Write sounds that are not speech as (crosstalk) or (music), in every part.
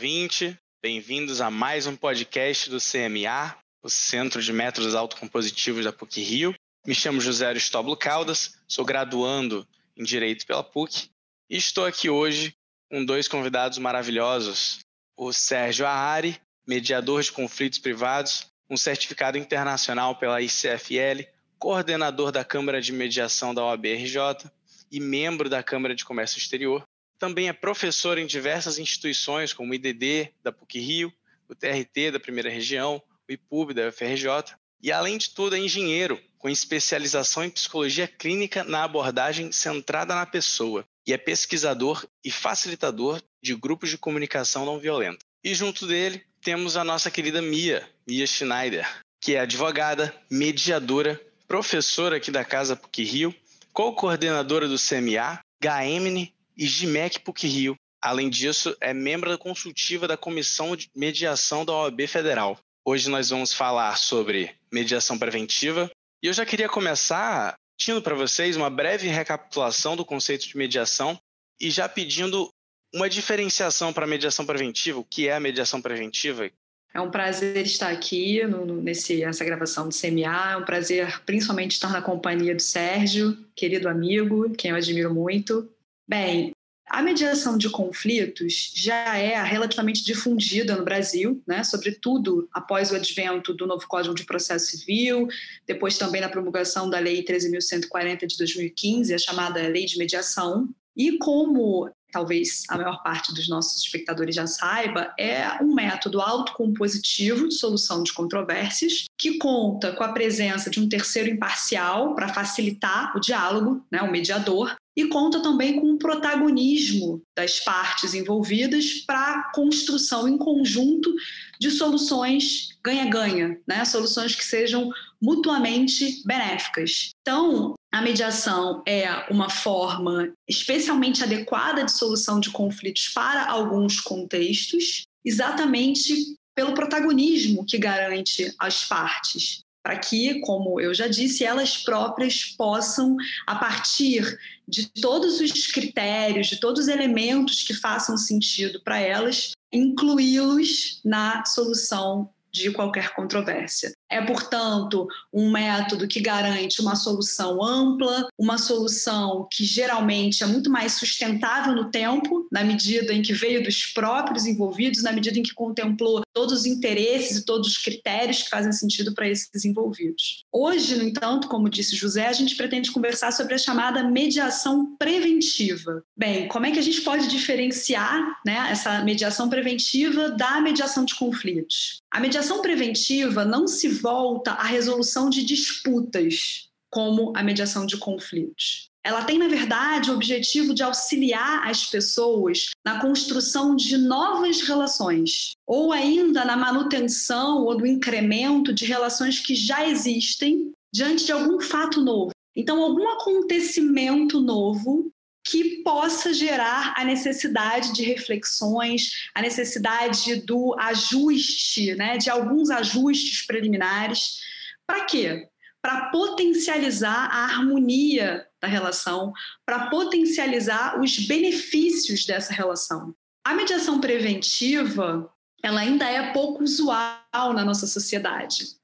ouvinte. Bem-vindos a mais um podcast do CMA, o Centro de Métodos Autocompositivos da PUC Rio. Me chamo José Aristóbulo Caldas, sou graduando em Direito pela PUC e estou aqui hoje com dois convidados maravilhosos. O Sérgio Ahari, mediador de conflitos privados, um certificado internacional pela ICFL, coordenador da Câmara de Mediação da OAB-RJ e membro da Câmara de Comércio Exterior. Também é professor em diversas instituições, como o IDD da PUC-Rio, o TRT da Primeira Região, o IPUB da UFRJ, e além de tudo é engenheiro, com especialização em psicologia clínica na abordagem centrada na pessoa, e é pesquisador e facilitador de grupos de comunicação não violenta. E junto dele temos a nossa querida Mia, Mia Schneider, que é advogada, mediadora, professora aqui da Casa PUC Rio, co-coordenadora do CMA, GAEMNE e GIMEC PUC Rio. Além disso, é membro consultiva da Comissão de Mediação da OAB Federal. Hoje nós vamos falar sobre mediação preventiva e eu já queria começar pedindo para vocês uma breve recapitulação do conceito de mediação e já pedindo uma diferenciação para a mediação preventiva, o que é a mediação preventiva? É um prazer estar aqui no, nesse, nessa gravação do CMA, é um prazer principalmente estar na companhia do Sérgio, querido amigo, quem eu admiro muito. Bem, a mediação de conflitos já é relativamente difundida no Brasil, né, sobretudo após o advento do novo Código de Processo Civil, depois também na promulgação da Lei 13.140 de 2015, a chamada Lei de Mediação. E como talvez a maior parte dos nossos espectadores já saiba, é um método autocompositivo de solução de controvérsias que conta com a presença de um terceiro imparcial para facilitar o diálogo, né, o mediador, e conta também com o protagonismo das partes envolvidas para a construção em conjunto de soluções ganha-ganha, né? soluções que sejam mutuamente benéficas. Então, a mediação é uma forma especialmente adequada de solução de conflitos para alguns contextos, exatamente pelo protagonismo que garante às partes para que, como eu já disse, elas próprias possam, a partir de todos os critérios, de todos os elementos que façam sentido para elas, incluí-los na solução de qualquer controvérsia. É, portanto, um método que garante uma solução ampla, uma solução que geralmente é muito mais sustentável no tempo, na medida em que veio dos próprios envolvidos, na medida em que contemplou todos os interesses e todos os critérios que fazem sentido para esses envolvidos. Hoje, no entanto, como disse José, a gente pretende conversar sobre a chamada mediação preventiva. Bem, como é que a gente pode diferenciar né, essa mediação preventiva da mediação de conflitos? A mediação preventiva não se volta à resolução de disputas, como a mediação de conflitos. Ela tem, na verdade, o objetivo de auxiliar as pessoas na construção de novas relações, ou ainda na manutenção ou do incremento de relações que já existem diante de algum fato novo. Então, algum acontecimento novo que possa gerar a necessidade de reflexões, a necessidade do ajuste, né, de alguns ajustes preliminares. Para quê? Para potencializar a harmonia da relação, para potencializar os benefícios dessa relação. A mediação preventiva, ela ainda é pouco usual na nossa sociedade.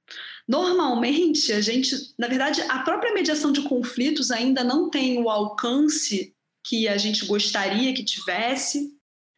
Normalmente, a gente, na verdade, a própria mediação de conflitos ainda não tem o alcance que a gente gostaria que tivesse,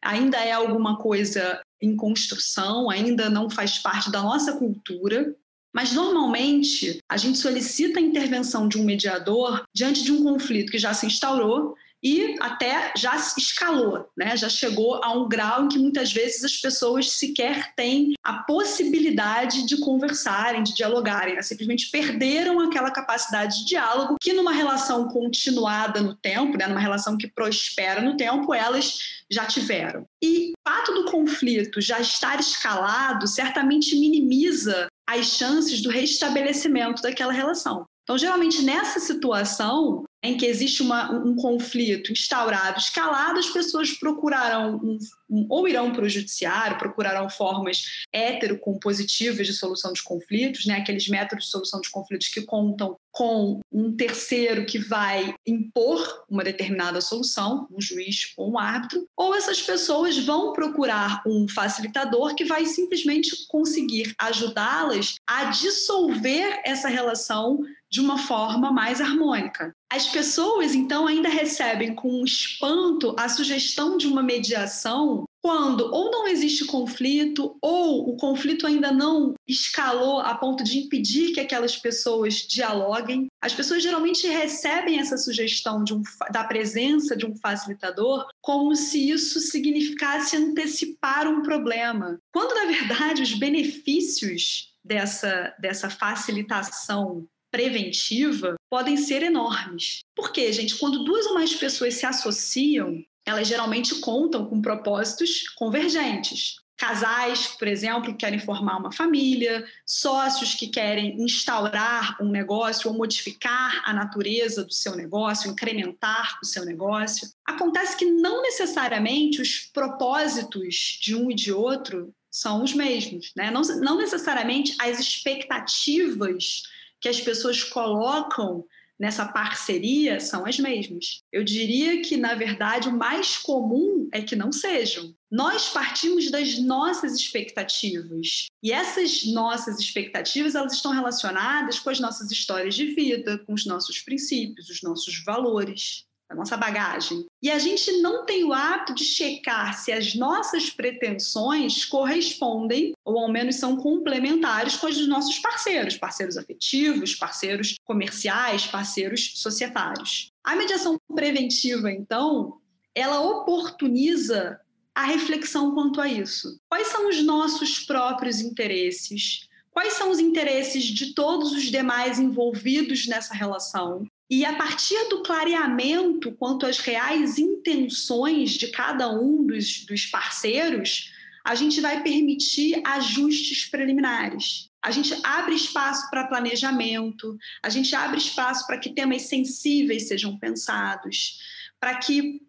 ainda é alguma coisa em construção, ainda não faz parte da nossa cultura. Mas normalmente a gente solicita a intervenção de um mediador diante de um conflito que já se instaurou e até já escalou, né? já chegou a um grau em que muitas vezes as pessoas sequer têm a possibilidade de conversarem, de dialogarem, né? simplesmente perderam aquela capacidade de diálogo que numa relação continuada no tempo, né? numa relação que prospera no tempo, elas já tiveram. E o fato do conflito já estar escalado certamente minimiza as chances do restabelecimento daquela relação. Então, geralmente nessa situação, em que existe uma, um conflito instaurado, escalado, as pessoas procurarão um, um, ou irão para o judiciário, procurarão formas heterocompositivas de solução de conflitos, né? aqueles métodos de solução de conflitos que contam com um terceiro que vai impor uma determinada solução, um juiz ou um árbitro, ou essas pessoas vão procurar um facilitador que vai simplesmente conseguir ajudá-las a dissolver essa relação de uma forma mais harmônica. As pessoas, então, ainda recebem com espanto a sugestão de uma mediação quando ou não existe conflito ou o conflito ainda não escalou a ponto de impedir que aquelas pessoas dialoguem. As pessoas geralmente recebem essa sugestão um, da presença de um facilitador como se isso significasse antecipar um problema, quando na verdade os benefícios dessa, dessa facilitação preventiva podem ser enormes. Por quê, gente? Quando duas ou mais pessoas se associam, elas geralmente contam com propósitos convergentes. Casais, por exemplo, que querem formar uma família, sócios que querem instaurar um negócio ou modificar a natureza do seu negócio, incrementar o seu negócio. Acontece que não necessariamente os propósitos de um e de outro são os mesmos, né? não, não necessariamente as expectativas que as pessoas colocam nessa parceria são as mesmas. Eu diria que, na verdade, o mais comum é que não sejam. Nós partimos das nossas expectativas. E essas nossas expectativas, elas estão relacionadas com as nossas histórias de vida, com os nossos princípios, os nossos valores a nossa bagagem. E a gente não tem o hábito de checar se as nossas pretensões correspondem, ou ao menos são complementares com as dos nossos parceiros, parceiros afetivos, parceiros comerciais, parceiros societários. A mediação preventiva, então, ela oportuniza a reflexão quanto a isso. Quais são os nossos próprios interesses? Quais são os interesses de todos os demais envolvidos nessa relação? E a partir do clareamento quanto às reais intenções de cada um dos, dos parceiros, a gente vai permitir ajustes preliminares. A gente abre espaço para planejamento, a gente abre espaço para que temas sensíveis sejam pensados, para que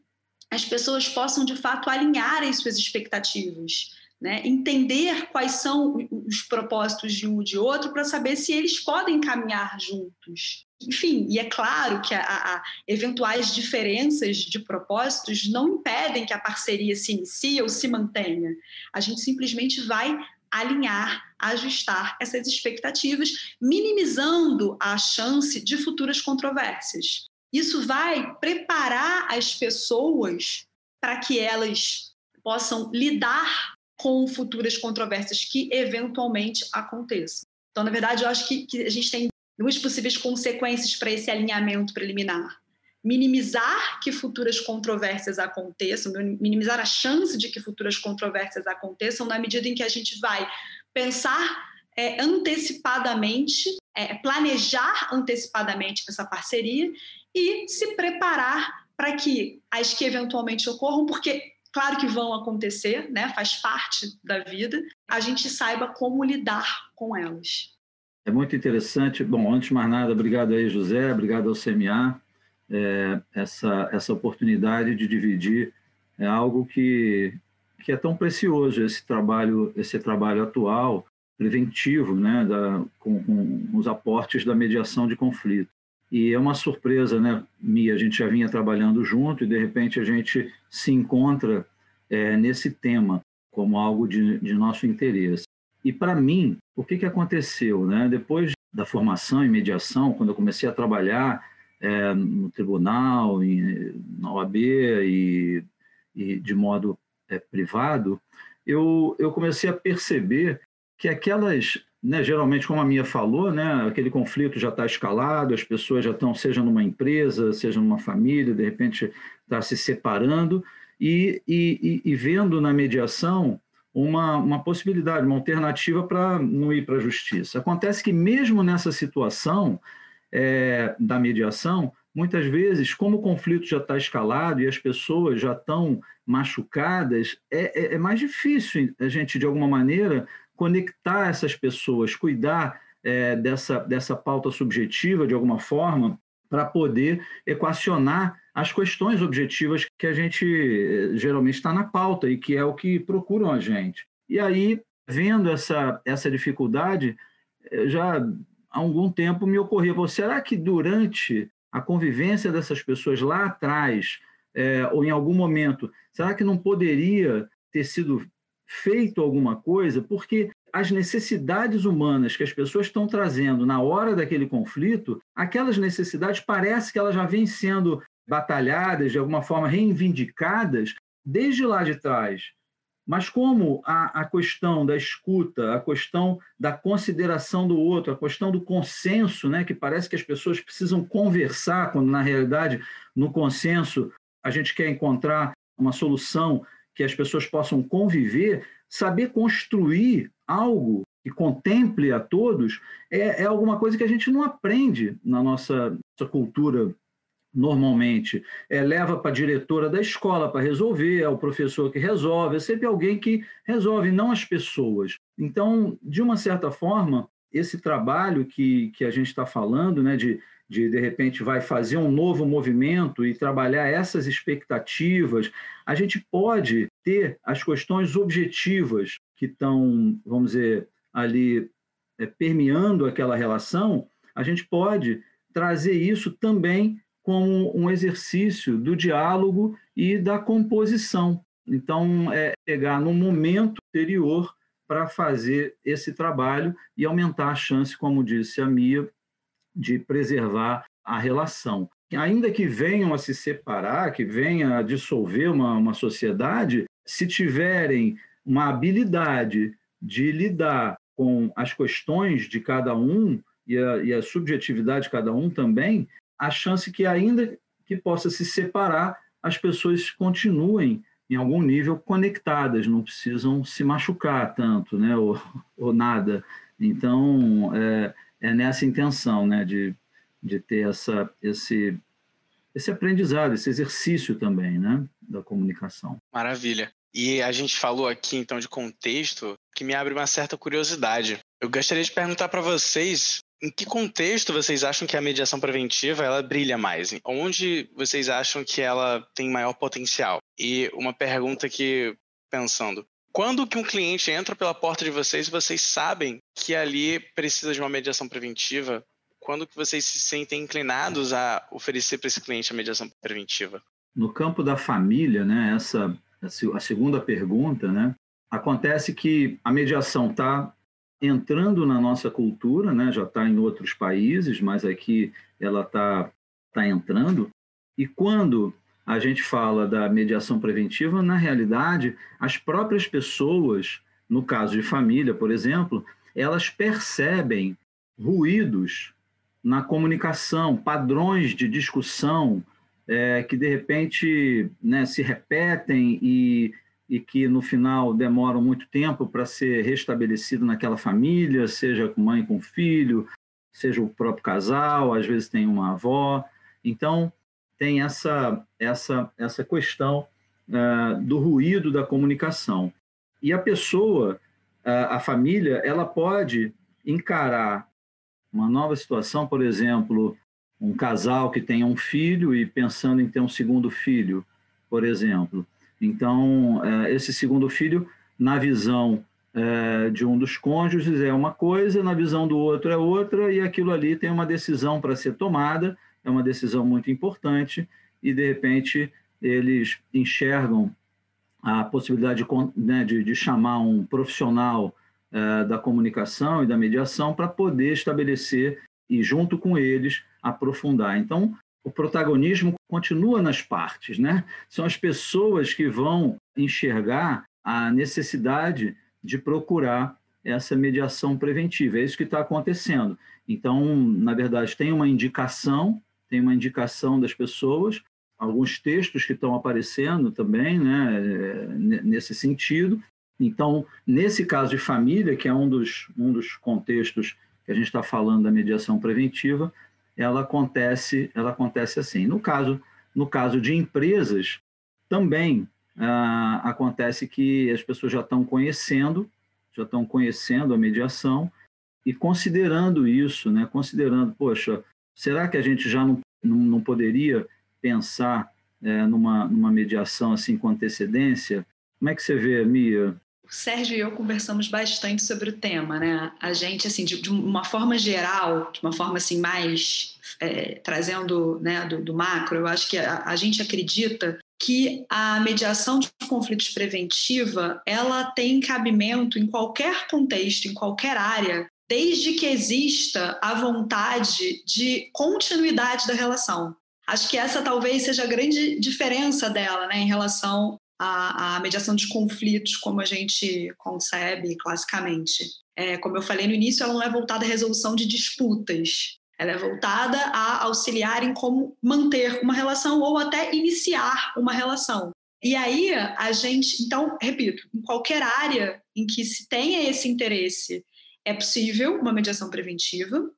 as pessoas possam de fato alinhar as suas expectativas. Né? Entender quais são os propósitos de um ou de outro para saber se eles podem caminhar juntos. Enfim, e é claro que a, a, eventuais diferenças de propósitos não impedem que a parceria se inicie ou se mantenha. A gente simplesmente vai alinhar, ajustar essas expectativas, minimizando a chance de futuras controvérsias. Isso vai preparar as pessoas para que elas possam lidar com futuras controvérsias que eventualmente aconteçam. Então, na verdade, eu acho que, que a gente tem duas possíveis consequências para esse alinhamento preliminar. Minimizar que futuras controvérsias aconteçam, minimizar a chance de que futuras controvérsias aconteçam, na medida em que a gente vai pensar é, antecipadamente, é, planejar antecipadamente essa parceria e se preparar para que as que eventualmente ocorram, porque claro que vão acontecer, né, faz parte da vida, a gente saiba como lidar com elas. É muito interessante. Bom, antes de mais nada, obrigado aí, José, obrigado ao CMA, é, essa, essa oportunidade de dividir é algo que, que é tão precioso, esse trabalho, esse trabalho atual, preventivo, né, da, com, com os aportes da mediação de conflito. E é uma surpresa, né, Mia? A gente já vinha trabalhando junto e, de repente, a gente se encontra é, nesse tema como algo de, de nosso interesse. E para mim, o que, que aconteceu? Né? Depois da formação em mediação, quando eu comecei a trabalhar é, no tribunal, em, na OAB e, e de modo é, privado, eu, eu comecei a perceber que aquelas, né, geralmente, como a minha falou, né, aquele conflito já está escalado, as pessoas já estão, seja numa empresa, seja numa família, de repente está se separando, e, e, e vendo na mediação uma, uma possibilidade, uma alternativa para não ir para a justiça. Acontece que, mesmo nessa situação é, da mediação, muitas vezes, como o conflito já está escalado e as pessoas já estão machucadas, é, é, é, mais difícil a gente, de alguma maneira, conectar essas pessoas, cuidar é, dessa, dessa pauta subjetiva, de alguma forma, para poder equacionar as questões objetivas que a gente eh, geralmente está na pauta e que é o que procuram a gente. E aí, vendo essa, essa dificuldade, eh, já há algum tempo me ocorreu, será que durante a convivência dessas pessoas lá atrás, é, ou em algum momento, será que não poderia ter sido feito alguma coisa? Porque as necessidades humanas que as pessoas estão trazendo na hora daquele conflito, aquelas necessidades parece que elas já vêm sendo batalhadas, de alguma forma reivindicadas desde lá de trás. Mas como a, a questão da escuta, a questão da consideração do outro, a questão do consenso, né, que parece que as pessoas precisam conversar, quando na realidade no consenso a gente quer encontrar uma solução que as pessoas possam conviver, saber construir algo que contemple a todos é, é alguma coisa que a gente não aprende na nossa, nossa cultura normalmente. É, leva para a diretora da escola para resolver, é o professor que resolve, é sempre alguém que resolve, não as pessoas. Então, de uma certa forma, esse trabalho que, que a gente está falando, né, de, de de repente vai fazer um novo movimento e trabalhar essas expectativas, a gente pode ter as questões objetivas que estão, vamos dizer, ali é, permeando aquela relação, a gente pode trazer isso também como um exercício do diálogo e da composição. Então, é pegar no momento anterior para fazer esse trabalho e aumentar a chance, como disse a Mia, de preservar a relação. Ainda que venham a se separar, que venha a dissolver uma, uma sociedade, se tiverem uma habilidade de lidar com as questões de cada um e a, e a subjetividade de cada um também, a chance que ainda que possa se separar, as pessoas continuem em algum nível conectadas, não precisam se machucar tanto, né, ou, ou nada. Então, é, é nessa intenção, né, de, de ter essa, esse, esse aprendizado, esse exercício também, né, da comunicação. Maravilha. E a gente falou aqui, então, de contexto, que me abre uma certa curiosidade. Eu gostaria de perguntar para vocês em que contexto vocês acham que a mediação preventiva ela brilha mais? Onde vocês acham que ela tem maior potencial? E uma pergunta que, pensando, quando que um cliente entra pela porta de vocês e vocês sabem que ali precisa de uma mediação preventiva? Quando que vocês se sentem inclinados a oferecer para esse cliente a mediação preventiva? No campo da família, né, essa a segunda pergunta, né, acontece que a mediação está entrando na nossa cultura, né? já está em outros países, mas aqui ela está tá entrando. E quando a gente fala da mediação preventiva, na realidade, as próprias pessoas, no caso de família, por exemplo, elas percebem ruídos na comunicação, padrões de discussão é, que de repente né, se repetem e e que no final demoram muito tempo para ser restabelecido naquela família, seja com mãe com filho, seja o próprio casal, às vezes tem uma avó. Então, tem essa, essa, essa questão uh, do ruído da comunicação. E a pessoa, uh, a família, ela pode encarar uma nova situação, por exemplo, um casal que tenha um filho e pensando em ter um segundo filho, por exemplo. Então, é, esse segundo filho, na visão é, de um dos cônjuges, é uma coisa, na visão do outro é outra, e aquilo ali tem uma decisão para ser tomada, é uma decisão muito importante, e de repente eles enxergam a possibilidade de, né, de, de chamar um profissional é, da comunicação e da mediação para poder estabelecer e, junto com eles, aprofundar. Então, o protagonismo continua nas partes, né? São as pessoas que vão enxergar a necessidade de procurar essa mediação preventiva. É isso que está acontecendo. Então, na verdade, tem uma indicação, tem uma indicação das pessoas, alguns textos que estão aparecendo também, né, nesse sentido. Então, nesse caso de família, que é um dos, um dos contextos que a gente está falando da mediação preventiva, ela acontece, ela acontece assim. No caso, no caso de empresas, também ah, acontece que as pessoas já estão conhecendo, já estão conhecendo a mediação e considerando isso, né? Considerando, poxa, será que a gente já não não, poderia pensar é, numa, numa mediação assim com antecedência? Como é que você vê, Mia? O Sérgio e eu conversamos bastante sobre o tema, né? A gente, assim, de, de uma forma geral, de uma forma assim mais é, trazendo né, do, do, macro, eu acho que a, a gente acredita que a mediação de conflitos preventiva ela tem cabimento em qualquer contexto, em qualquer área, desde que exista a vontade de continuidade da relação. Acho que essa talvez seja a grande diferença dela né, em relação à, à mediação de conflitos, como a gente concebe classicamente. É, como eu falei no início, ela não é voltada à resolução de disputas. Ela é voltada a auxiliar em como manter uma relação ou até iniciar uma relação. E aí a gente, então, repito, em qualquer área em que se tenha esse interesse, é possível uma mediação preventiva.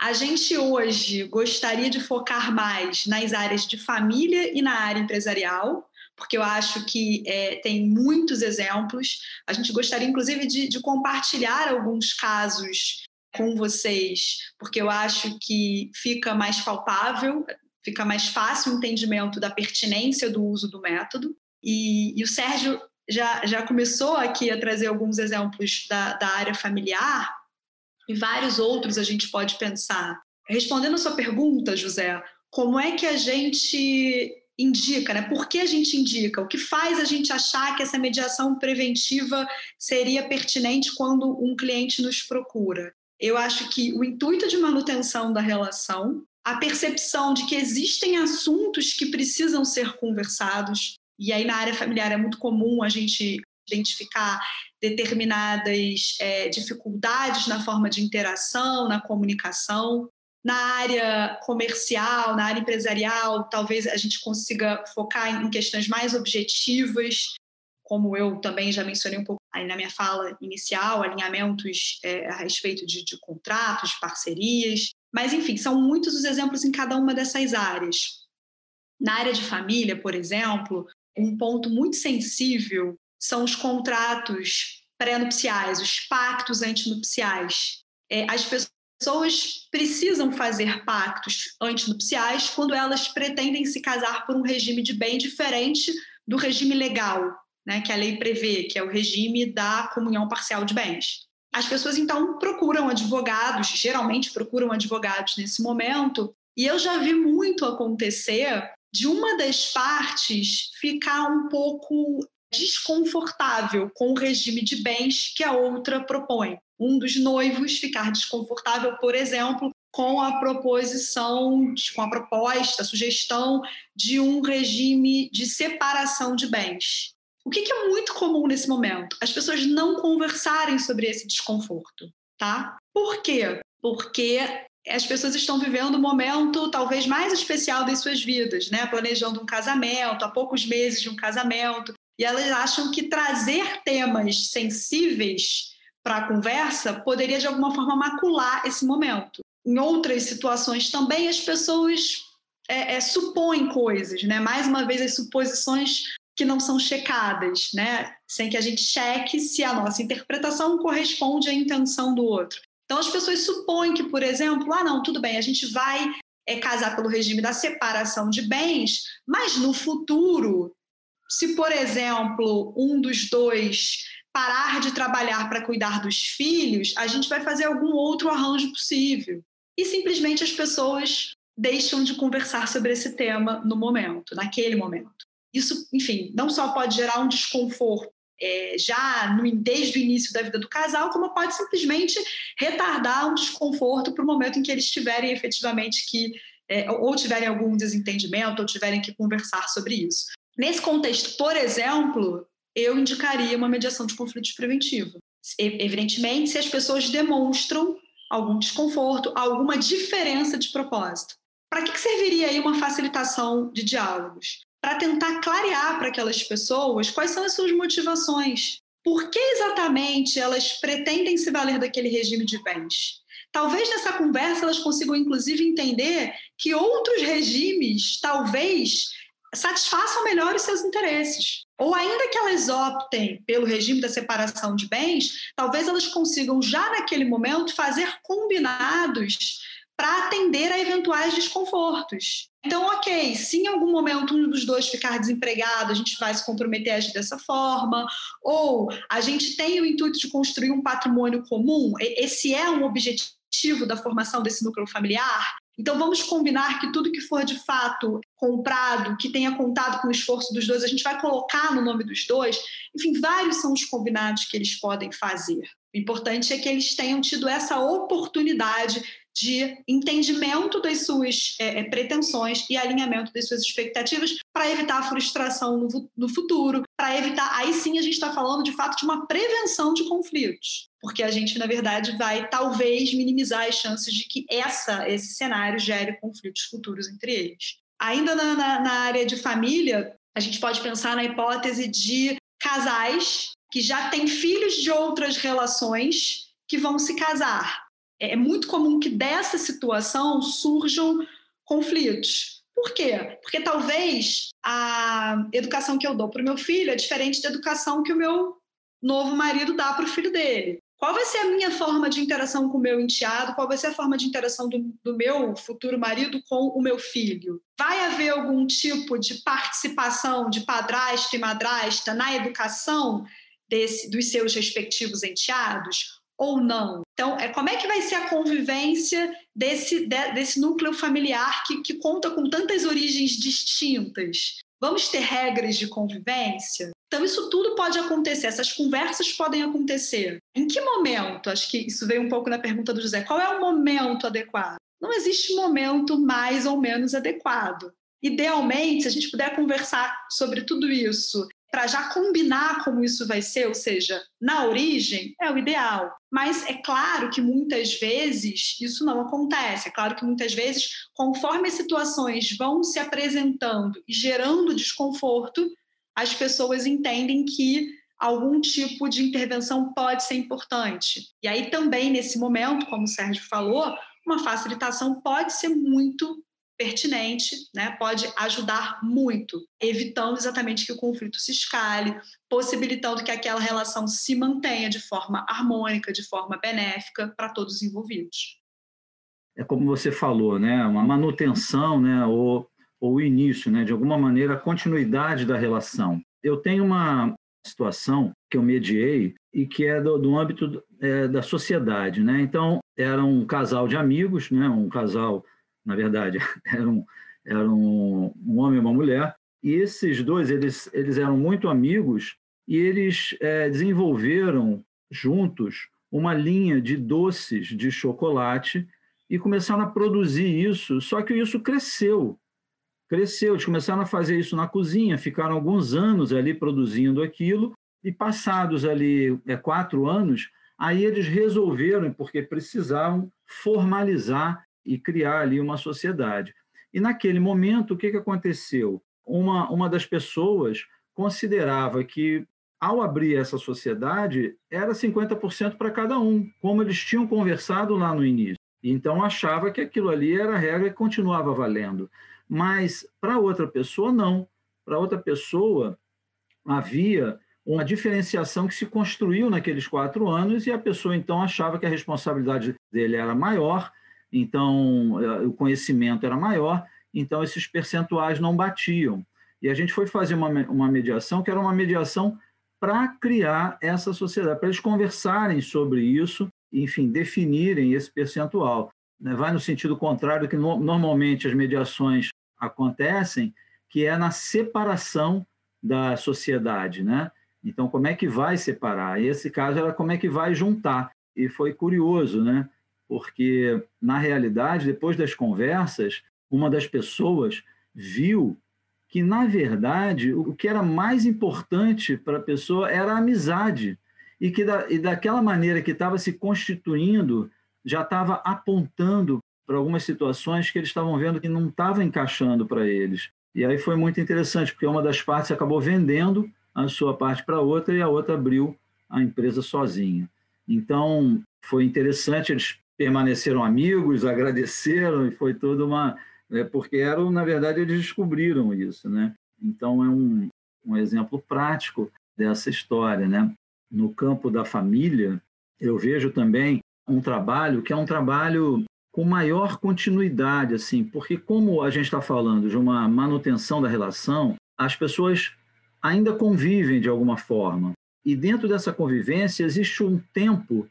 A gente hoje gostaria de focar mais nas áreas de família e na área empresarial, porque eu acho que é, tem muitos exemplos. A gente gostaria, inclusive, de, de compartilhar alguns casos com vocês, porque eu acho que fica mais palpável, fica mais fácil o entendimento da pertinência do uso do método. E, e o Sérgio já, já começou aqui a trazer alguns exemplos da, da área familiar, e vários outros a gente pode pensar. Respondendo a sua pergunta, José, como é que a gente indica, né? Por que a gente indica? O que faz a gente achar que essa mediação preventiva seria pertinente quando um cliente nos procura? Eu acho que o intuito de manutenção da relação, a percepção de que existem assuntos que precisam ser conversados, e aí na área familiar é muito comum a gente identificar determinadas é, dificuldades na forma de interação, na comunicação. Na área comercial, na área empresarial, talvez a gente consiga focar em questões mais objetivas, como eu também já mencionei um pouco aí na minha fala inicial, alinhamentos é, a respeito de, de contratos, de parcerias. Mas, enfim, são muitos os exemplos em cada uma dessas áreas. Na área de família, por exemplo, um ponto muito sensível são os contratos pré-nupciais, os pactos antinupciais. É, as pessoas precisam fazer pactos antinupciais quando elas pretendem se casar por um regime de bem diferente do regime legal, né, que a lei prevê, que é o regime da comunhão parcial de bens. As pessoas então procuram advogados, geralmente procuram advogados nesse momento, e eu já vi muito acontecer de uma das partes ficar um pouco desconfortável com o regime de bens que a outra propõe. Um dos noivos ficar desconfortável, por exemplo, com a proposição, com a proposta, a sugestão de um regime de separação de bens. O que é muito comum nesse momento? As pessoas não conversarem sobre esse desconforto, tá? Por quê? Porque as pessoas estão vivendo um momento talvez mais especial das suas vidas, né? Planejando um casamento, há poucos meses de um casamento, e elas acham que trazer temas sensíveis para a conversa poderia de alguma forma macular esse momento. Em outras situações também as pessoas é, é, supõem coisas, né? Mais uma vez as suposições que não são checadas, né? Sem que a gente cheque se a nossa interpretação corresponde à intenção do outro. Então as pessoas supõem que, por exemplo, ah, não, tudo bem, a gente vai é, casar pelo regime da separação de bens, mas no futuro se, por exemplo, um dos dois parar de trabalhar para cuidar dos filhos, a gente vai fazer algum outro arranjo possível. E simplesmente as pessoas deixam de conversar sobre esse tema no momento, naquele momento. Isso, enfim, não só pode gerar um desconforto é, já no, desde o início da vida do casal, como pode simplesmente retardar um desconforto para o momento em que eles tiverem efetivamente que, é, ou tiverem algum desentendimento, ou tiverem que conversar sobre isso. Nesse contexto, por exemplo, eu indicaria uma mediação de conflitos preventivo. Evidentemente, se as pessoas demonstram algum desconforto, alguma diferença de propósito. Para que serviria aí uma facilitação de diálogos? Para tentar clarear para aquelas pessoas quais são as suas motivações. Por que exatamente elas pretendem se valer daquele regime de bens? Talvez nessa conversa elas consigam, inclusive, entender que outros regimes, talvez, satisfaçam melhor os seus interesses. Ou ainda que elas optem pelo regime da separação de bens, talvez elas consigam já naquele momento fazer combinados para atender a eventuais desconfortos. Então, ok, se em algum momento um dos dois ficar desempregado, a gente vai se comprometer a agir dessa forma, ou a gente tem o intuito de construir um patrimônio comum, esse é um objetivo da formação desse núcleo familiar, então, vamos combinar que tudo que for de fato comprado, que tenha contado com o esforço dos dois, a gente vai colocar no nome dos dois. Enfim, vários são os combinados que eles podem fazer. O importante é que eles tenham tido essa oportunidade de entendimento das suas é, é pretensões e alinhamento das suas expectativas para evitar a frustração no, no futuro, para evitar. Aí sim a gente está falando de fato de uma prevenção de conflitos, porque a gente, na verdade, vai talvez minimizar as chances de que essa, esse cenário gere conflitos futuros entre eles. Ainda na, na, na área de família, a gente pode pensar na hipótese de casais que já têm filhos de outras relações que vão se casar. É muito comum que dessa situação surjam conflitos. Por quê? Porque talvez a educação que eu dou para o meu filho é diferente da educação que o meu novo marido dá para o filho dele. Qual vai ser a minha forma de interação com o meu enteado? Qual vai ser a forma de interação do, do, meu futuro marido com o meu filho? Vai haver algum tipo de participação de padrasto e madrasta na educação desse, dos seus respectivos enteados? ou não? Então, é, como é que vai ser a convivência desse, de, desse núcleo familiar que, que conta com tantas origens distintas? Vamos ter regras de convivência? Então, isso tudo pode acontecer, essas conversas podem acontecer. Em que momento? Acho que isso veio um pouco na pergunta do José. Qual é o momento adequado? Não existe momento mais ou menos adequado. Idealmente, se a gente puder conversar sobre tudo isso para já combinar como isso vai ser, ou seja, na origem, é o ideal. Mas é claro que muitas vezes isso não acontece. É claro que muitas vezes, conforme as situações vão se apresentando e gerando desconforto, as pessoas entendem que algum tipo de intervenção pode ser importante. E aí também, nesse momento, como o Sérgio falou, uma facilitação pode ser muito pertinente, né, pode ajudar muito, evitando exatamente que o conflito se escale, possibilitando que aquela relação se mantenha de forma harmônica, de forma benéfica para todos os envolvidos. É como você falou, né, uma manutenção, né, ou, ou o início, né, de alguma maneira, a continuidade da relação. Eu tenho uma situação que eu mediei e que é do, do âmbito é, da sociedade, né? Então era um casal de amigos, né? Um casal na verdade, (laughs) era um, era um, um homem e uma mulher, e esses dois, eles, eles eram muito amigos e eles é, desenvolveram juntos uma linha de doces de chocolate e começaram a produzir isso, só que isso cresceu, cresceu, eles começaram a fazer isso na cozinha, ficaram alguns anos ali produzindo aquilo, e passados ali é, quatro anos, aí eles resolveram, porque precisavam formalizar e criar ali uma sociedade. E naquele momento, o que, que aconteceu? Uma, uma das pessoas considerava que, ao abrir essa sociedade, era 50% para cada um, como eles tinham conversado lá no início. Então, achava que aquilo ali era a regra e continuava valendo. Mas, para outra pessoa, não. Para outra pessoa, havia uma diferenciação que se construiu naqueles quatro anos e a pessoa, então, achava que a responsabilidade dele era maior então eh, o conhecimento era maior, então esses percentuais não batiam. E a gente foi fazer uma, uma mediação que era uma mediação para criar essa sociedade, para eles conversarem sobre isso, enfim, definirem esse percentual. Né? Vai no sentido contrário que no, normalmente as mediações acontecem, que é na separação da sociedade, né? Então, como é que vai separar? E esse caso era como é que vai juntar. E foi curioso, né? Porque, na realidade, depois das conversas, uma das pessoas viu que, na verdade, o que era mais importante para a pessoa era a amizade, e que da, e daquela maneira que estava se constituindo, já estava apontando para algumas situações que eles estavam vendo que não estava encaixando para eles. E aí foi muito interessante, porque uma das partes acabou vendendo a sua parte para outra e a outra abriu a empresa sozinha. Então, foi interessante, eles permaneceram amigos, agradeceram e foi toda uma. É, porque eram, na verdade, eles descobriram isso. Né? Então, é um, um exemplo prático dessa história. Né? No campo da família, eu vejo também um trabalho que é um trabalho com maior continuidade, assim, porque como a gente está falando de uma manutenção da relação, as pessoas ainda convivem de alguma forma. E dentro dessa convivência existe um tempo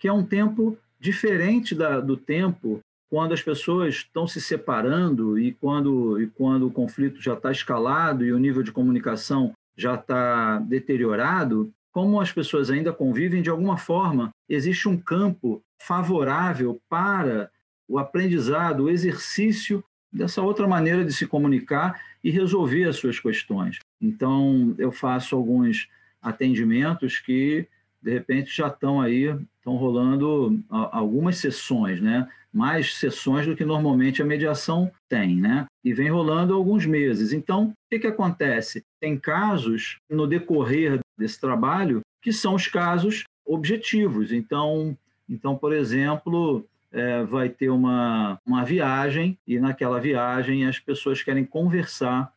que é um tempo diferente da, do tempo quando as pessoas estão se separando e quando, e quando o conflito já está escalado e o nível de comunicação já está deteriorado, como as pessoas ainda convivem, de alguma forma, existe um campo favorável para o aprendizado, o exercício dessa outra maneira de se comunicar e resolver as suas questões. Então, eu faço alguns atendimentos que, de repente, já estão aí, estão rolando algumas sessões, né? mais sessões do que normalmente a mediação tem, né? E vem rolando alguns meses. Então, o que, que acontece? Tem casos no decorrer desse trabalho que são os casos objetivos. Então, então por exemplo, é, vai ter uma, uma viagem e naquela viagem as pessoas querem conversar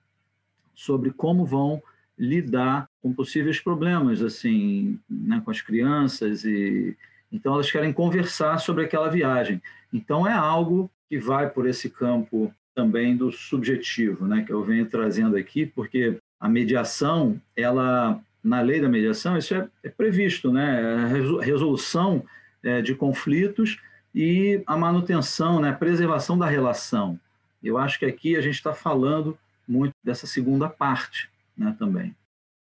sobre como vão lidar com possíveis problemas assim né, com as crianças e então elas querem conversar sobre aquela viagem então é algo que vai por esse campo também do subjetivo né que eu venho trazendo aqui porque a mediação ela na lei da mediação isso é, é previsto né a resolução é, de conflitos e a manutenção, né, a preservação da relação. Eu acho que aqui a gente está falando muito dessa segunda parte né, também.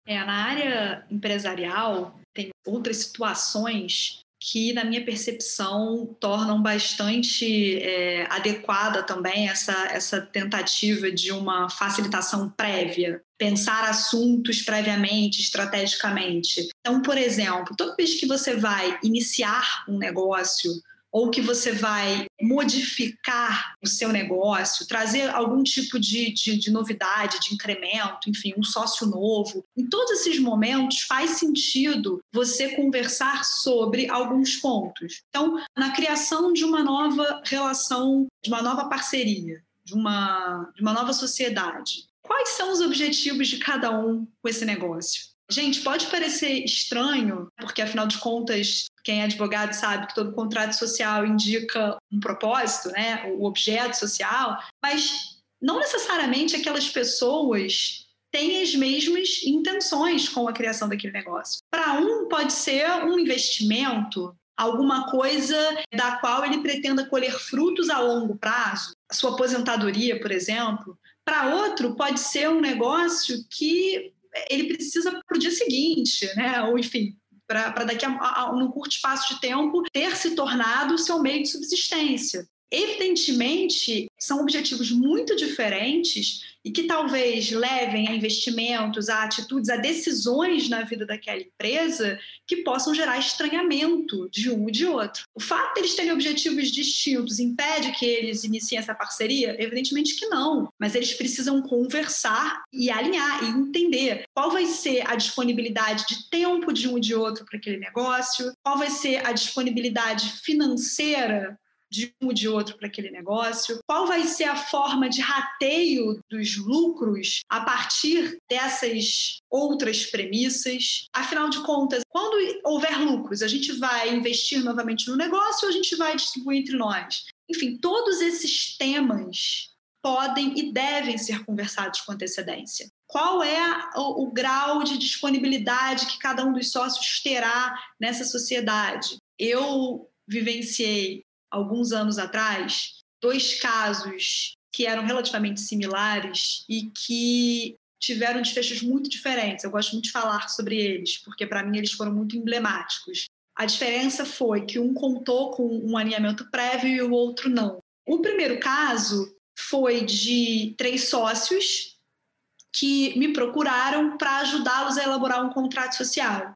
É, na área empresarial, tem outras situações que, na minha percepção, tornam bastante é, adequada também essa, essa tentativa de uma facilitação prévia, pensar assuntos previamente, estrategicamente. Então, por exemplo, toda vez que você vai iniciar um negócio, ou que você vai modificar o seu negócio, trazer algum tipo de, de, de, novidade, de incremento, enfim, um sócio novo. Em todos esses momentos faz sentido você conversar sobre alguns pontos. Então, na criação de uma nova relação, de uma nova parceria, de uma, de uma nova sociedade, quais são os objetivos de cada um com esse negócio? Gente, pode parecer estranho, porque afinal de contas, quem é advogado sabe que todo contrato social indica um propósito, né, o objeto social, mas não necessariamente aquelas pessoas têm as mesmas intenções com a criação daquele negócio. Para um, pode ser um investimento, alguma coisa da qual ele pretenda colher frutos a longo prazo, a sua aposentadoria, por exemplo. Para outro, pode ser um negócio que ele precisa para o dia seguinte, né? Ou enfim, para daqui a, a, num curto espaço de tempo ter se tornado o seu meio de subsistência. Evidentemente, são objetivos muito diferentes e que talvez levem a investimentos, a atitudes, a decisões na vida daquela empresa que possam gerar estranhamento de um e de outro. O fato de eles terem objetivos distintos impede que eles iniciem essa parceria? Evidentemente que não, mas eles precisam conversar e alinhar e entender qual vai ser a disponibilidade de tempo de um e de outro para aquele negócio, qual vai ser a disponibilidade financeira de um ou de outro para aquele negócio? Qual vai ser a forma de rateio dos lucros a partir dessas outras premissas? Afinal de contas, quando houver lucros, a gente vai investir novamente no negócio ou a gente vai distribuir entre nós? Enfim, todos esses temas podem e devem ser conversados com antecedência. Qual é o, o grau de disponibilidade que cada um dos sócios terá nessa sociedade? Eu vivenciei alguns anos atrás, dois casos que eram relativamente similares e que tiveram desfechos muito diferentes. Eu gosto muito de falar sobre eles, porque para mim eles foram muito emblemáticos. A diferença foi que um contou com um alinhamento prévio e o outro não. O primeiro caso foi de três sócios que me procuraram para ajudá-los a elaborar um contrato social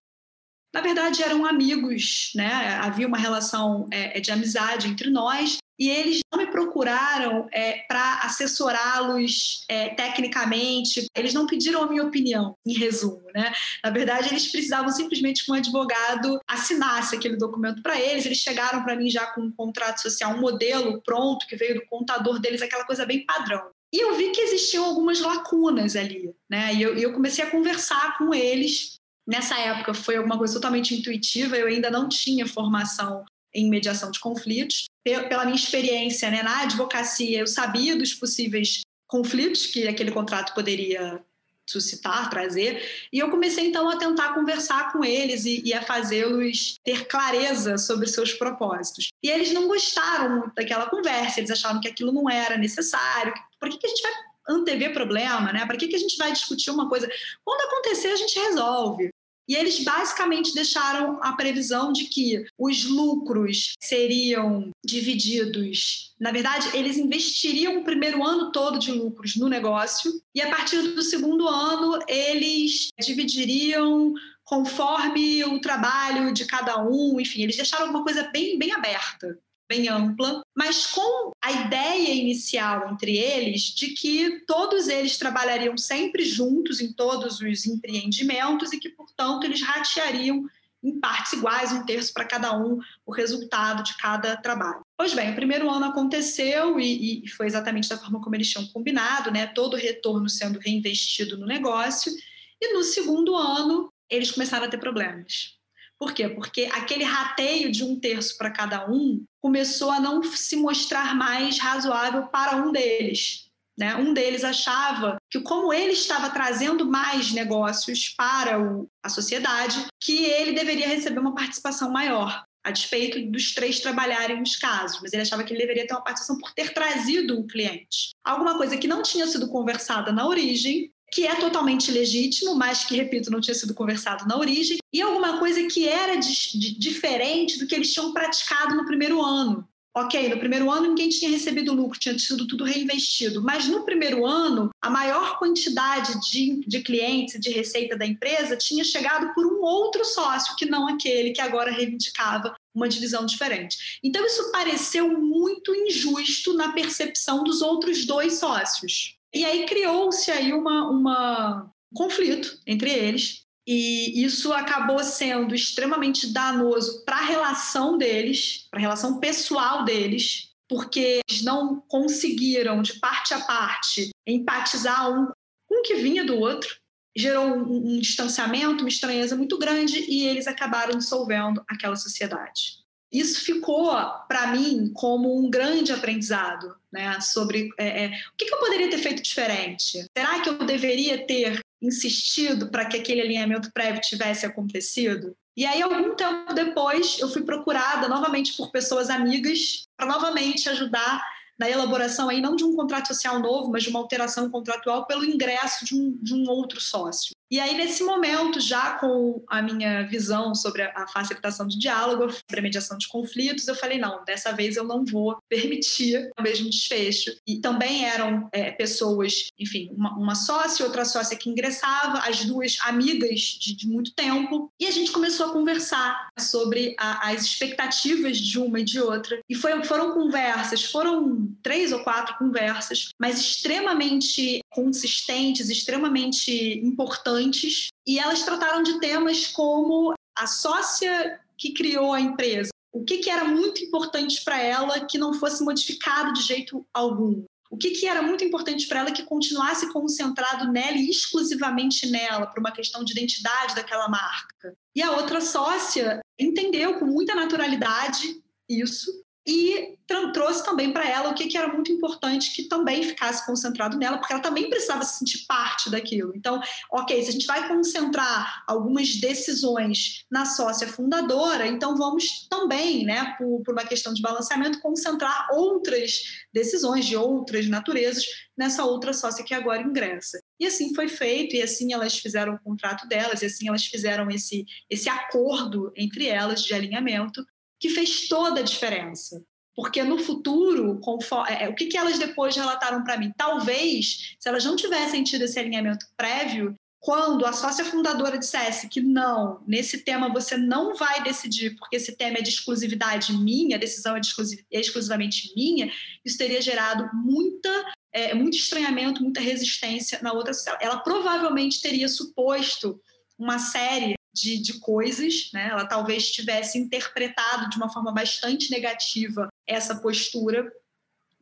na verdade eram amigos, né? Havia uma relação é, é, de amizade entre nós e eles não me procuraram é, para assessorá-los é, tecnicamente. Eles não pediram a minha opinião, em resumo, né? Na verdade, eles precisavam simplesmente que um advogado assinasse aquele documento para eles. Eles chegaram para mim já com um contrato social, um modelo pronto que veio do contador deles, aquela coisa bem padrão. E eu vi que existiam algumas lacunas ali, né? E eu, eu comecei a conversar com eles Nessa época foi alguma coisa totalmente intuitiva, eu ainda não tinha formação em mediação de conflitos, pela minha experiência né, na advocacia, eu sabia dos possíveis conflitos que aquele contrato poderia suscitar, trazer, e eu comecei então a tentar conversar com eles e, e a fazê-los ter clareza sobre seus propósitos. E eles não gostaram muito daquela conversa, eles achavam que aquilo não era necessário, por que, que a gente vai antever problema, né? Para que, que a gente vai discutir uma coisa? Quando acontecer, a gente resolve. E eles basicamente deixaram a previsão de que os lucros seriam divididos. Na verdade, eles investiriam o primeiro ano todo de lucros no negócio, e a partir do segundo ano, eles dividiriam conforme o trabalho de cada um, enfim, eles deixaram uma coisa bem, bem aberta bem ampla, mas com a ideia inicial entre eles de que todos eles trabalhariam sempre juntos em todos os empreendimentos e que, portanto, eles rateariam em partes iguais, um terço para cada um, o resultado de cada trabalho. Pois bem, o primeiro ano aconteceu e, e, foi exatamente da forma como eles tinham combinado, né? todo o retorno sendo reinvestido no negócio. E no segundo ano, eles começaram a ter problemas. Por quê? Porque aquele rateio de um terço para cada um começou a não se mostrar mais razoável para um deles. Né? Um deles achava que, como ele estava trazendo mais negócios para o, a sociedade, que ele deveria receber uma participação maior, a despeito dos três trabalharem nos casos, mas ele achava que ele deveria ter uma participação por ter trazido um cliente. Alguma coisa que não tinha sido conversada na origem, que é totalmente legítimo, mas que, repito, não tinha sido conversado na origem, e alguma coisa que era de, de, diferente do que eles tinham praticado no primeiro ano. Ok, no primeiro ano ninguém tinha recebido lucro, tinha sido tudo reinvestido, mas no primeiro ano, a maior quantidade de, de clientes de receita da empresa tinha chegado por um outro sócio, que não aquele que agora reivindicava uma divisão diferente. Então, isso pareceu muito injusto na percepção dos outros dois sócios. E aí criou-se aí uma, uma um conflito entre eles, e isso acabou sendo extremamente danoso para a relação deles, para a relação pessoal deles, porque eles não conseguiram, de parte a parte, empatizar um com o que vinha do outro, gerou um, um distanciamento, uma estranheza muito grande, e eles acabaram dissolvendo aquela sociedade isso ficou para mim como um grande aprendizado, né? Sobre é, é, o que, eu poderia ter feito diferente. Será que eu deveria ter insistido para que aquele alinhamento prévio tivesse acontecido? E aí, algum tempo depois, eu fui procurada novamente por pessoas amigas para novamente ajudar na elaboração aí não de um contrato social novo, mas de uma alteração contratual pelo ingresso de um, de um outro sócio. E aí, nesse momento, já com a minha visão sobre a facilitação de diálogo, sobre a mediação de conflitos, eu falei: não, dessa vez eu não vou (laughs) permitir o mesmo desfecho. E também eram é, pessoas, enfim, uma, uma, sócia outra sócia que ingressava, as duas amigas de, de muito tempo, e a gente começou a conversar sobre a, as expectativas de uma e de outra. E foi, foram conversas, foram três ou quatro conversas, mas extremamente consistentes, extremamente importantes antes, e elas trataram de temas como a sócia que criou a empresa. O que, que era muito importante para ela que não fosse modificado de jeito algum? O que, que era muito importante para ela que continuasse concentrado nela e exclusivamente nela, por uma questão de identidade daquela marca? E a outra sócia entendeu com muita naturalidade isso e trouxe também para ela o que, que, era muito importante que também ficasse concentrado nela, porque ela também precisava se sentir parte daquilo. Então, ok, se a gente vai concentrar algumas decisões na sócia fundadora, então vamos também, né, por, por uma questão de balanceamento, concentrar outras decisões de outras naturezas nessa outra sócia que agora ingressa. E assim foi feito, e assim elas fizeram o contrato delas, e assim elas fizeram esse, esse acordo entre elas de alinhamento que fez toda a diferença. Porque no futuro, conforme, é, o que, que elas depois relataram para mim? Talvez, se elas não tivessem tido esse alinhamento prévio, quando a sócia fundadora dissesse que não, nesse tema você não vai decidir, porque esse tema é de exclusividade minha, a decisão é, de exclusiv é exclusivamente minha, isso teria gerado muita, é, muito estranhamento, muita resistência na outra Ela provavelmente teria suposto uma série de, de coisas, né? ela talvez tivesse interpretado de uma forma bastante negativa essa postura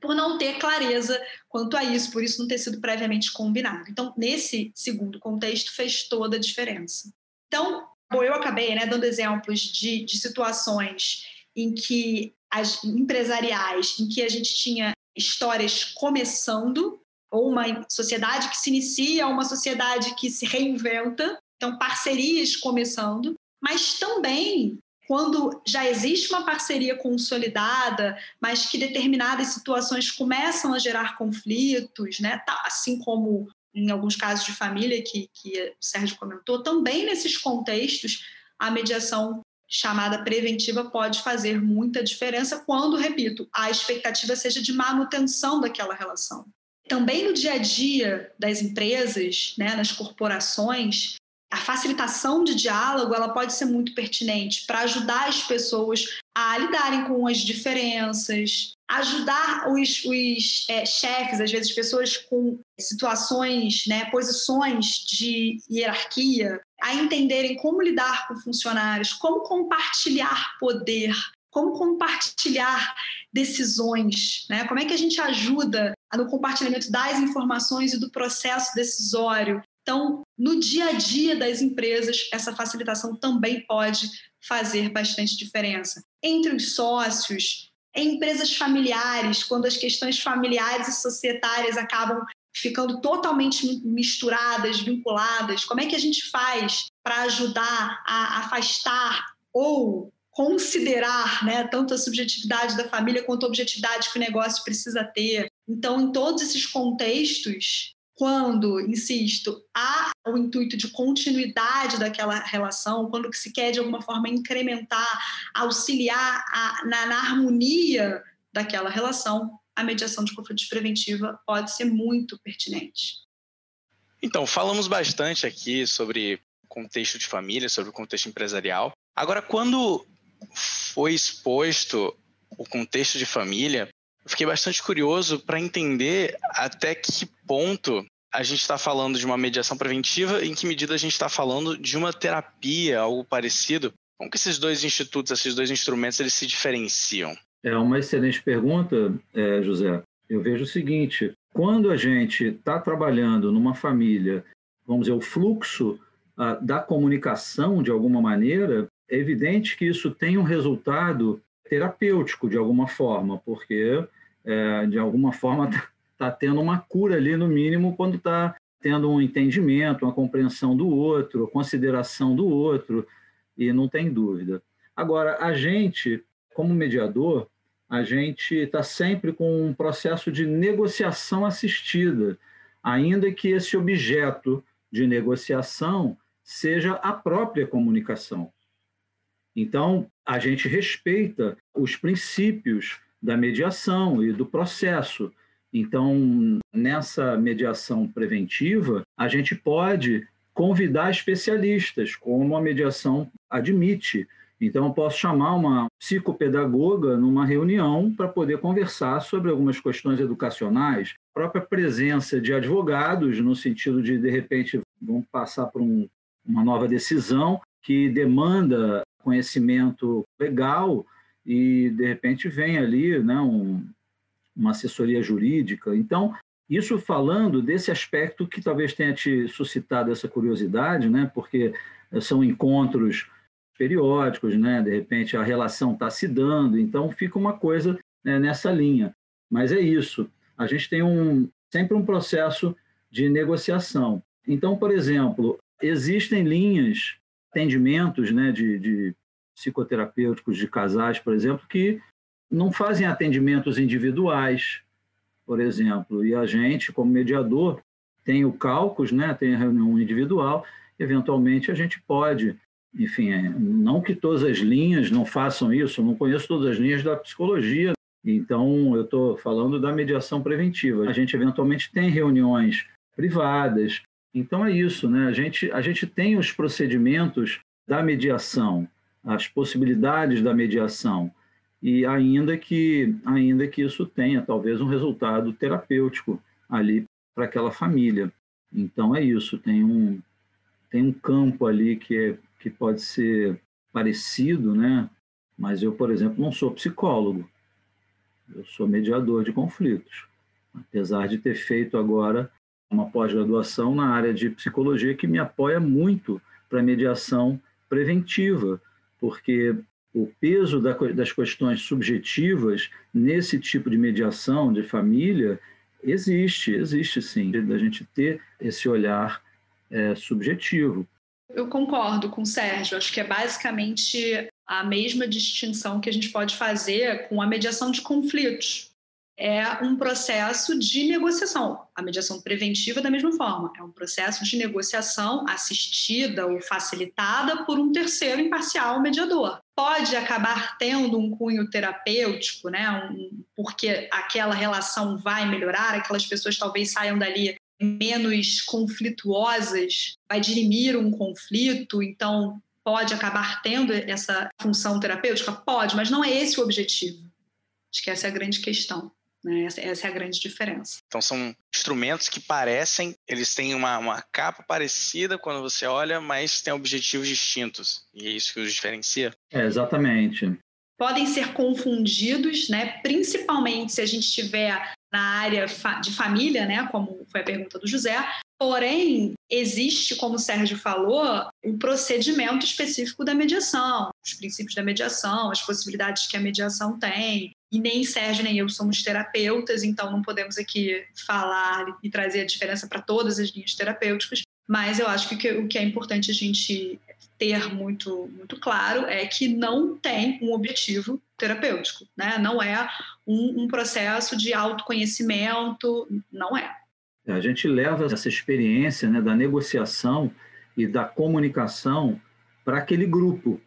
por não ter clareza quanto a isso, por isso não ter sido previamente combinado. Então, nesse segundo contexto, fez toda a diferença. Então, bom, eu acabei né, dando exemplos de, de situações em que as empresariais em que a gente tinha histórias começando, ou uma sociedade que se inicia, uma sociedade que se reinventa, então parcerias começando, mas também quando já existe uma parceria consolidada, mas que determinadas situações começam a gerar conflitos, né? Tá, assim como em alguns casos de família que, que o Sérgio comentou, também nesses contextos a mediação chamada preventiva pode fazer muita diferença quando, repito, a expectativa seja de manutenção daquela relação. Também no dia a dia das empresas, né, nas corporações, a facilitação de diálogo ela pode ser muito pertinente para ajudar as pessoas a lidarem com as diferenças, ajudar os, os é, chefes, às vezes pessoas com situações, né, posições de hierarquia, a entenderem como lidar com funcionários, como compartilhar poder, como compartilhar decisões, né? Como é que a gente ajuda no compartilhamento das informações e do processo decisório? Então, no dia a dia das empresas, essa facilitação também pode fazer bastante diferença. Entre os sócios, em empresas familiares, quando as questões familiares e societárias acabam ficando totalmente misturadas, vinculadas, como é que a gente faz para ajudar a afastar ou considerar né, tanto a subjetividade da família quanto a objetividade que o negócio precisa ter? Então, em todos esses contextos, quando, insisto, há o intuito de continuidade daquela relação, quando se quer de alguma forma incrementar, auxiliar a, na, na harmonia daquela relação, a mediação de conflitos preventiva pode ser muito pertinente. Então, falamos bastante aqui sobre contexto de família, sobre o contexto empresarial. Agora, quando foi exposto o contexto de família, fiquei bastante curioso para entender até que ponto a gente está falando de uma mediação preventiva, em que medida a gente está falando de uma terapia, algo parecido. Como que esses dois institutos, esses dois instrumentos, eles se diferenciam? É uma excelente pergunta, é, José. Eu vejo o seguinte: quando a gente está trabalhando numa família, vamos dizer, o fluxo ah, da comunicação de alguma maneira, é evidente que isso tem um resultado terapêutico de alguma forma, porque é, de alguma forma está (laughs) tá tendo uma cura ali, no mínimo, quando está tendo um entendimento, uma compreensão do outro, consideração do outro, e não tem dúvida. Agora, a gente, como mediador, a gente está sempre com um processo de negociação assistida, ainda que esse objeto de negociação seja a própria comunicação. Então, a gente respeita os princípios da mediação e do processo. Então, nessa mediação preventiva, a gente pode convidar especialistas, como a mediação admite. Então, eu posso chamar uma psicopedagoga numa reunião para poder conversar sobre algumas questões educacionais, a própria presença de advogados, no sentido de, de repente, vão passar por um, uma nova decisão que demanda conhecimento legal e de repente vem ali né, um, uma assessoria jurídica. Então, isso falando desse aspecto que talvez tenha te suscitado essa curiosidade, né, porque são encontros periódicos, né, de repente a relação está se dando, então fica uma coisa né, nessa linha. Mas é isso, a gente tem um, sempre um processo de negociação. Então, por exemplo, existem linhas, atendimentos né, de, de psicoterapêuticos de casais, por exemplo, que não fazem atendimentos individuais, por exemplo, e a gente, como mediador, tem o cálculo, né, tem a reunião individual, eventualmente a gente pode, enfim, é, não que todas as linhas não façam isso, eu não conheço todas as linhas da psicologia, então eu estou falando da mediação preventiva. A gente eventualmente tem reuniões privadas, então é isso, né? A gente, a gente tem os procedimentos da mediação, as possibilidades da mediação e ainda que ainda que isso tenha talvez um resultado terapêutico ali para aquela família. Então é isso, tem um tem um campo ali que é, que pode ser parecido, né? Mas eu, por exemplo, não sou psicólogo. Eu sou mediador de conflitos. Apesar de ter feito agora uma pós-graduação na área de psicologia que me apoia muito para mediação preventiva, porque o peso das questões subjetivas nesse tipo de mediação de família existe, existe sim, da gente ter esse olhar é, subjetivo. Eu concordo com o Sérgio, acho que é basicamente a mesma distinção que a gente pode fazer com a mediação de conflitos é um processo de negociação. A mediação preventiva, da mesma forma, é um processo de negociação assistida ou facilitada por um terceiro imparcial mediador. Pode acabar tendo um cunho terapêutico, né? Um, porque aquela relação vai melhorar, aquelas pessoas talvez saiam dali menos conflituosas, vai dirimir um conflito, então pode acabar tendo essa função terapêutica? Pode, mas não é esse o objetivo. Acho que essa é a grande questão. Né? Essa, essa, é a grande diferença. Então são instrumentos que parecem, eles têm uma, uma capa parecida quando você olha, mas têm objetivos distintos. E é isso que os diferencia? É, exatamente. Podem ser confundidos, né? principalmente se a gente estiver na área de família, né? como foi a pergunta do José, Porém, existe, como o Sérgio falou, um procedimento específico da mediação, os princípios da mediação, as possibilidades que a mediação tem, e nem Sérgio nem eu somos terapeutas, então não podemos aqui falar e trazer a diferença para todas as linhas terapêuticas, mas eu acho que o que é importante a gente ter muito, muito claro é que não tem um objetivo terapêutico, né? não é um, um processo de autoconhecimento, não é. A gente leva essa experiência né, da negociação e da comunicação para aquele grupo.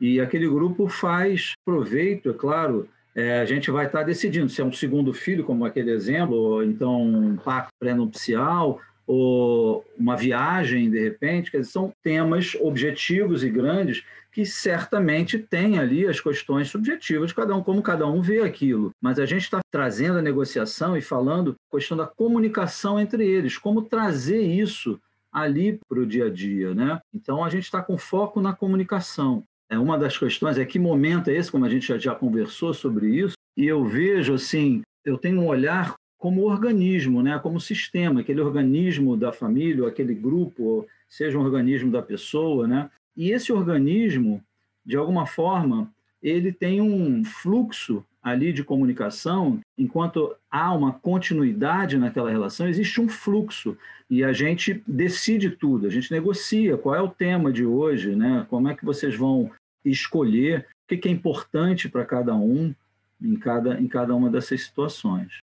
E aquele grupo faz proveito, é claro, é, a gente vai estar decidindo se é um segundo filho, como aquele exemplo, ou então um pacto pré-nupcial, ou uma viagem, de repente, que são temas objetivos e grandes que certamente têm ali as questões subjetivas, cada um como cada um vê aquilo. Mas a gente está trazendo a negociação e falando questão da comunicação entre eles, como trazer isso ali para o dia a dia, né? Então a gente está com foco na comunicação. É uma das questões é que momento é esse, como a gente já, já conversou sobre isso, e eu vejo assim, eu tenho um olhar como organismo, né, como sistema, aquele organismo da família, ou aquele grupo, seja um organismo da pessoa, né? E esse organismo, de alguma forma, ele tem um fluxo ali de comunicação, enquanto há uma continuidade naquela relação, existe um fluxo e a gente decide tudo, a gente negocia qual é o tema de hoje, né? Como é que vocês vão escolher o que é importante para cada um em cada, em cada uma dessas situações.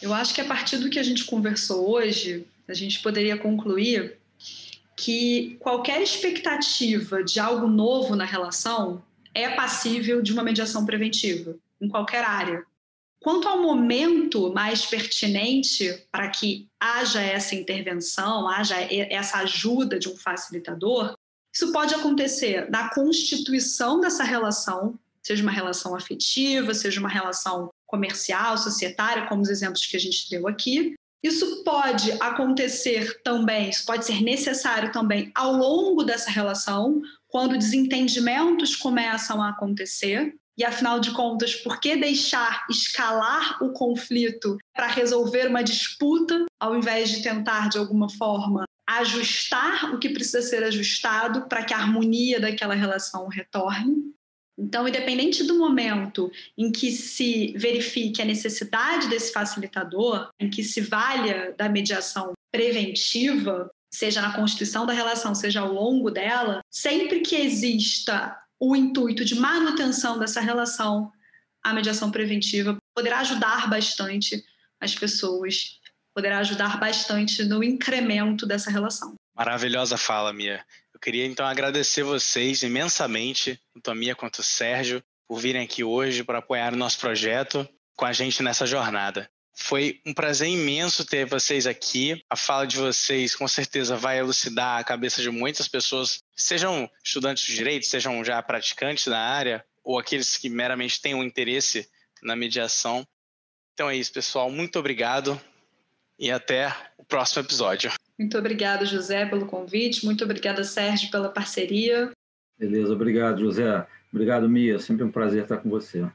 Eu acho que a partir do que a gente conversou hoje, a gente poderia concluir que qualquer expectativa de algo novo na relação é passível de uma mediação preventiva, em qualquer área. Quanto ao momento mais pertinente para que haja essa intervenção, haja essa ajuda de um facilitador, isso pode acontecer na constituição dessa relação, seja uma relação afetiva, seja uma relação comercial, societária, como os exemplos que a gente deu aqui. Isso pode acontecer também, isso pode ser necessário também ao longo dessa relação, quando desentendimentos começam a acontecer. E afinal de contas, por que deixar escalar o conflito para resolver uma disputa, ao invés de tentar, de alguma forma, ajustar o que precisa ser ajustado para que a harmonia daquela relação retorne. Então, independente do momento em que se verifique a necessidade desse facilitador, em que se valha da mediação preventiva, seja na constituição da relação, seja ao longo dela, sempre que exista o intuito de manutenção dessa relação, a mediação preventiva poderá ajudar bastante as pessoas poderá ajudar bastante no incremento dessa relação. Maravilhosa fala, Mia. Eu queria então agradecer vocês imensamente, tanto a Mia quanto o Sérgio, por virem aqui hoje para apoiar o nosso projeto com a gente nessa jornada. Foi um prazer imenso ter vocês aqui. A fala de vocês com certeza vai elucidar a cabeça de muitas pessoas, sejam estudantes de direito, sejam já praticantes da área, ou aqueles que meramente têm um interesse na mediação. Então é isso, pessoal. Muito obrigado e até o próximo episódio. Muito obrigada, José, pelo convite. Muito obrigada, Sérgio, pela parceria. Beleza, obrigado, José. Obrigado, Mia. Sempre um prazer estar com você.